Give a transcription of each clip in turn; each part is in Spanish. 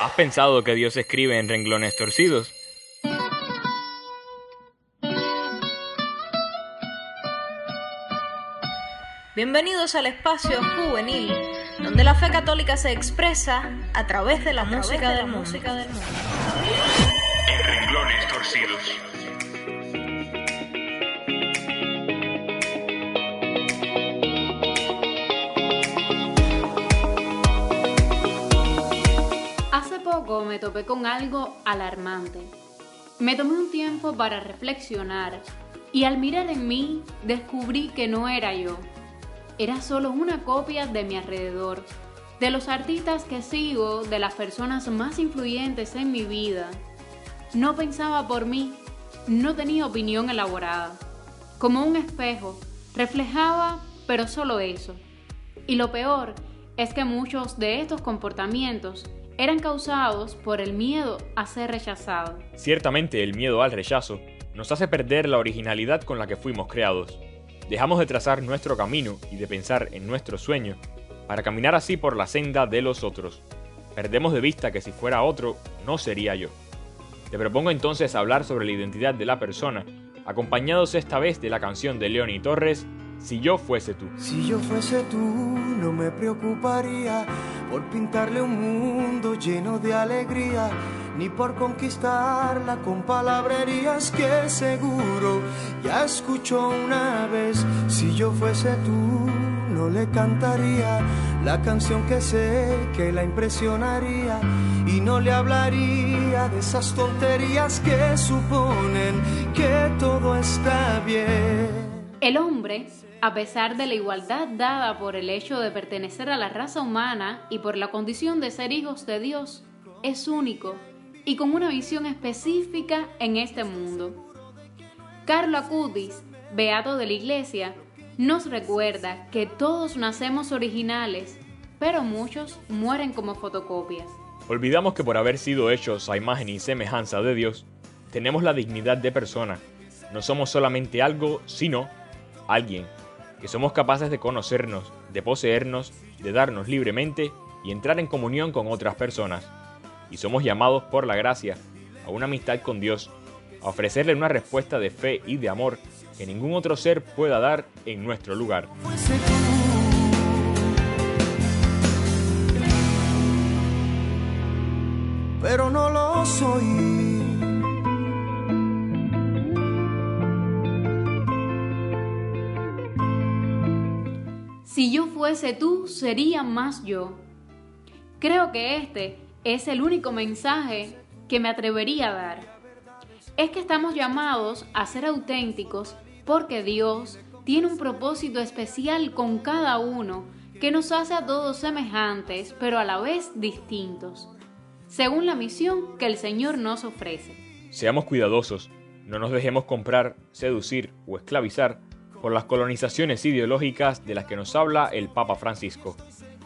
¿Has pensado que Dios escribe en renglones torcidos? Bienvenidos al espacio juvenil, donde la fe católica se expresa a través de la, música, del música del mundo. En renglones torcidos. Poco me topé con algo alarmante. Me tomé un tiempo para reflexionar y al mirar en mí descubrí que no era yo. Era solo una copia de mi alrededor, de los artistas que sigo, de las personas más influyentes en mi vida. No pensaba por mí, no tenía opinión elaborada. Como un espejo, reflejaba, pero solo eso. Y lo peor es que muchos de estos comportamientos eran causados por el miedo a ser rechazado. Ciertamente el miedo al rechazo nos hace perder la originalidad con la que fuimos creados. Dejamos de trazar nuestro camino y de pensar en nuestro sueño para caminar así por la senda de los otros. Perdemos de vista que si fuera otro, no sería yo. Te propongo entonces hablar sobre la identidad de la persona, acompañados esta vez de la canción de Leoni Torres, Si yo fuese tú. Si yo fuese tú, no me preocuparía por pintarle un mundo lleno de alegría, ni por conquistarla con palabrerías que seguro ya escuchó una vez. Si yo fuese tú, no le cantaría la canción que sé que la impresionaría y no le hablaría de esas tonterías que suponen que todo está bien. El hombre, a pesar de la igualdad dada por el hecho de pertenecer a la raza humana y por la condición de ser hijos de Dios, es único y con una visión específica en este mundo. Carlo Acutis, beato de la Iglesia, nos recuerda que todos nacemos originales, pero muchos mueren como fotocopias. Olvidamos que por haber sido hechos a imagen y semejanza de Dios, tenemos la dignidad de persona. No somos solamente algo, sino alguien, que somos capaces de conocernos, de poseernos, de darnos libremente y entrar en comunión con otras personas. Y somos llamados por la gracia a una amistad con Dios, a ofrecerle una respuesta de fe y de amor que ningún otro ser pueda dar en nuestro lugar. Pero no lo soy. Si yo fuese tú, sería más yo. Creo que este es el único mensaje que me atrevería a dar. Es que estamos llamados a ser auténticos porque Dios tiene un propósito especial con cada uno que nos hace a todos semejantes, pero a la vez distintos, según la misión que el Señor nos ofrece. Seamos cuidadosos, no nos dejemos comprar, seducir o esclavizar por las colonizaciones ideológicas de las que nos habla el Papa Francisco,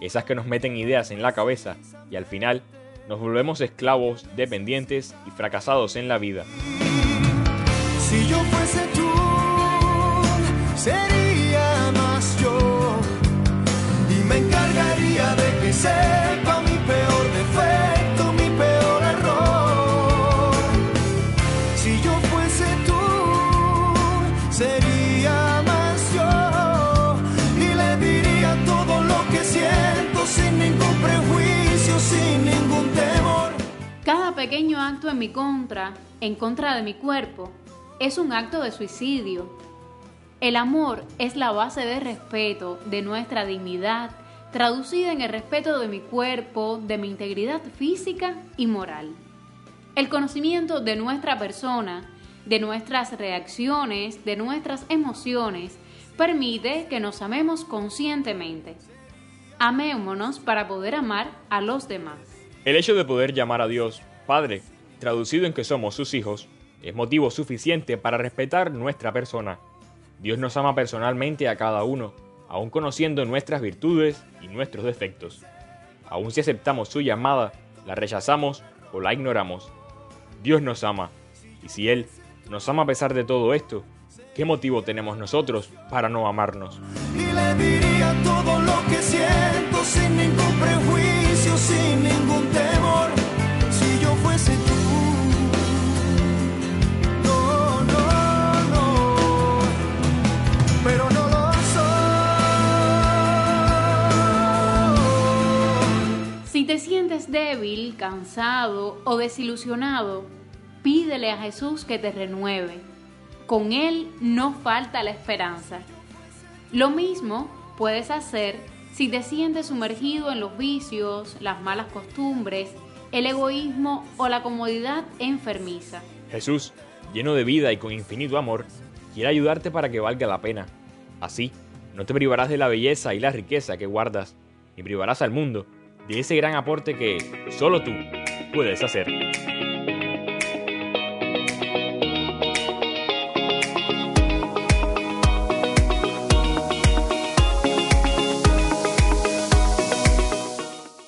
esas que nos meten ideas en la cabeza y al final nos volvemos esclavos, dependientes y fracasados en la vida. Contra, en contra de mi cuerpo, es un acto de suicidio. El amor es la base de respeto de nuestra dignidad, traducida en el respeto de mi cuerpo, de mi integridad física y moral. El conocimiento de nuestra persona, de nuestras reacciones, de nuestras emociones, permite que nos amemos conscientemente. Amémonos para poder amar a los demás. El hecho de poder llamar a Dios Padre, traducido en que somos sus hijos, es motivo suficiente para respetar nuestra persona. Dios nos ama personalmente a cada uno, aun conociendo nuestras virtudes y nuestros defectos. Aun si aceptamos su llamada, la rechazamos o la ignoramos. Dios nos ama, y si Él nos ama a pesar de todo esto, ¿qué motivo tenemos nosotros para no amarnos? y le diría todo lo que siento sin ningún prejuicio, sin débil, cansado o desilusionado, pídele a Jesús que te renueve. Con Él no falta la esperanza. Lo mismo puedes hacer si te sientes sumergido en los vicios, las malas costumbres, el egoísmo o la comodidad enfermiza. Jesús, lleno de vida y con infinito amor, quiere ayudarte para que valga la pena. Así, no te privarás de la belleza y la riqueza que guardas, ni privarás al mundo de ese gran aporte que solo tú puedes hacer.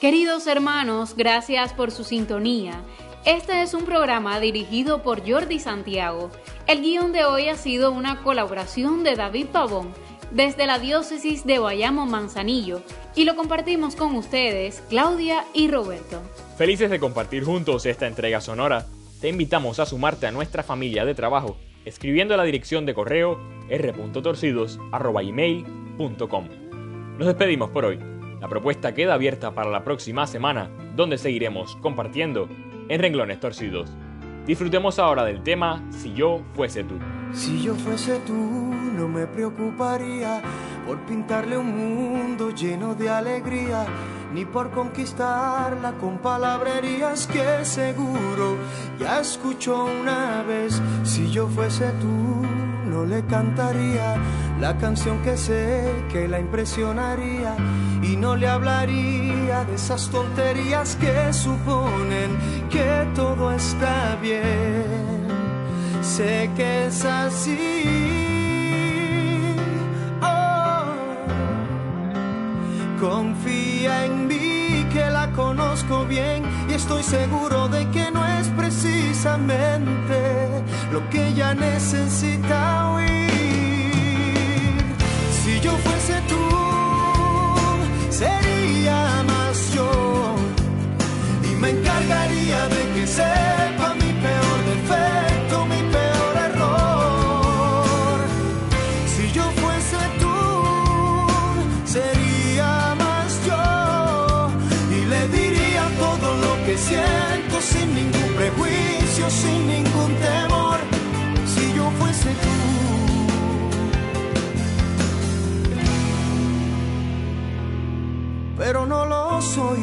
Queridos hermanos, gracias por su sintonía. Este es un programa dirigido por Jordi Santiago. El guion de hoy ha sido una colaboración de David Pavón desde la diócesis de Bayamo Manzanillo y lo compartimos con ustedes, Claudia y Roberto. Felices de compartir juntos esta entrega sonora, te invitamos a sumarte a nuestra familia de trabajo escribiendo a la dirección de correo r.torcidos.com. Nos despedimos por hoy. La propuesta queda abierta para la próxima semana, donde seguiremos compartiendo en renglones torcidos. Disfrutemos ahora del tema Si yo fuese tú. Si yo fuese tú, no me preocuparía por pintarle un mundo lleno de alegría, ni por conquistarla con palabrerías que seguro ya escuchó una vez. Si yo fuese tú, no le cantaría la canción que sé que la impresionaría y no le hablaría de esas tonterías que suponen que todo está bien. Sé que es así. Confía en mí que la conozco bien y estoy seguro de que no es precisamente lo que ella necesita oír. Si yo fuese tú, sería más yo y me encargaría sin ningún temor. Si yo fuese tú. pero no lo soy.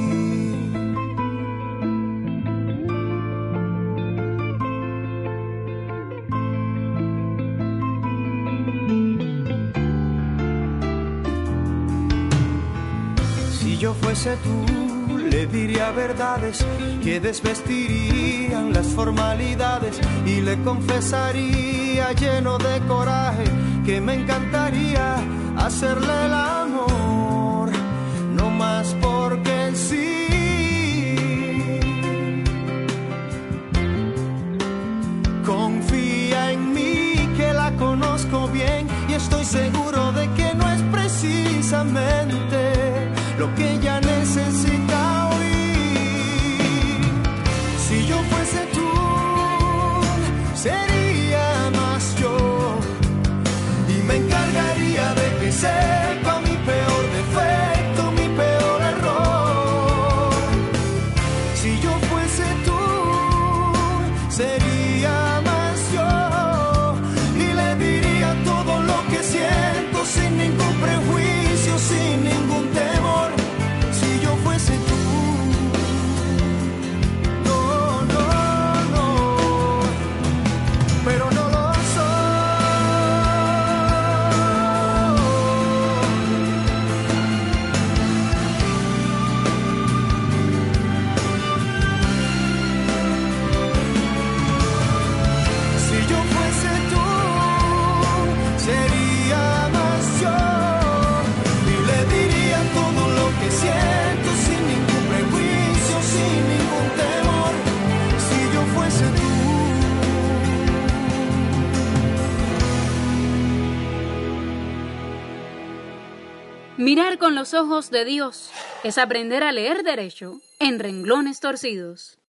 Si yo fuese tú, le diría verdades que desvestirían las formalidades y le confesaría lleno de coraje que me encantaría hacerle el Mirar con los ojos de Dios es aprender a leer derecho en renglones torcidos.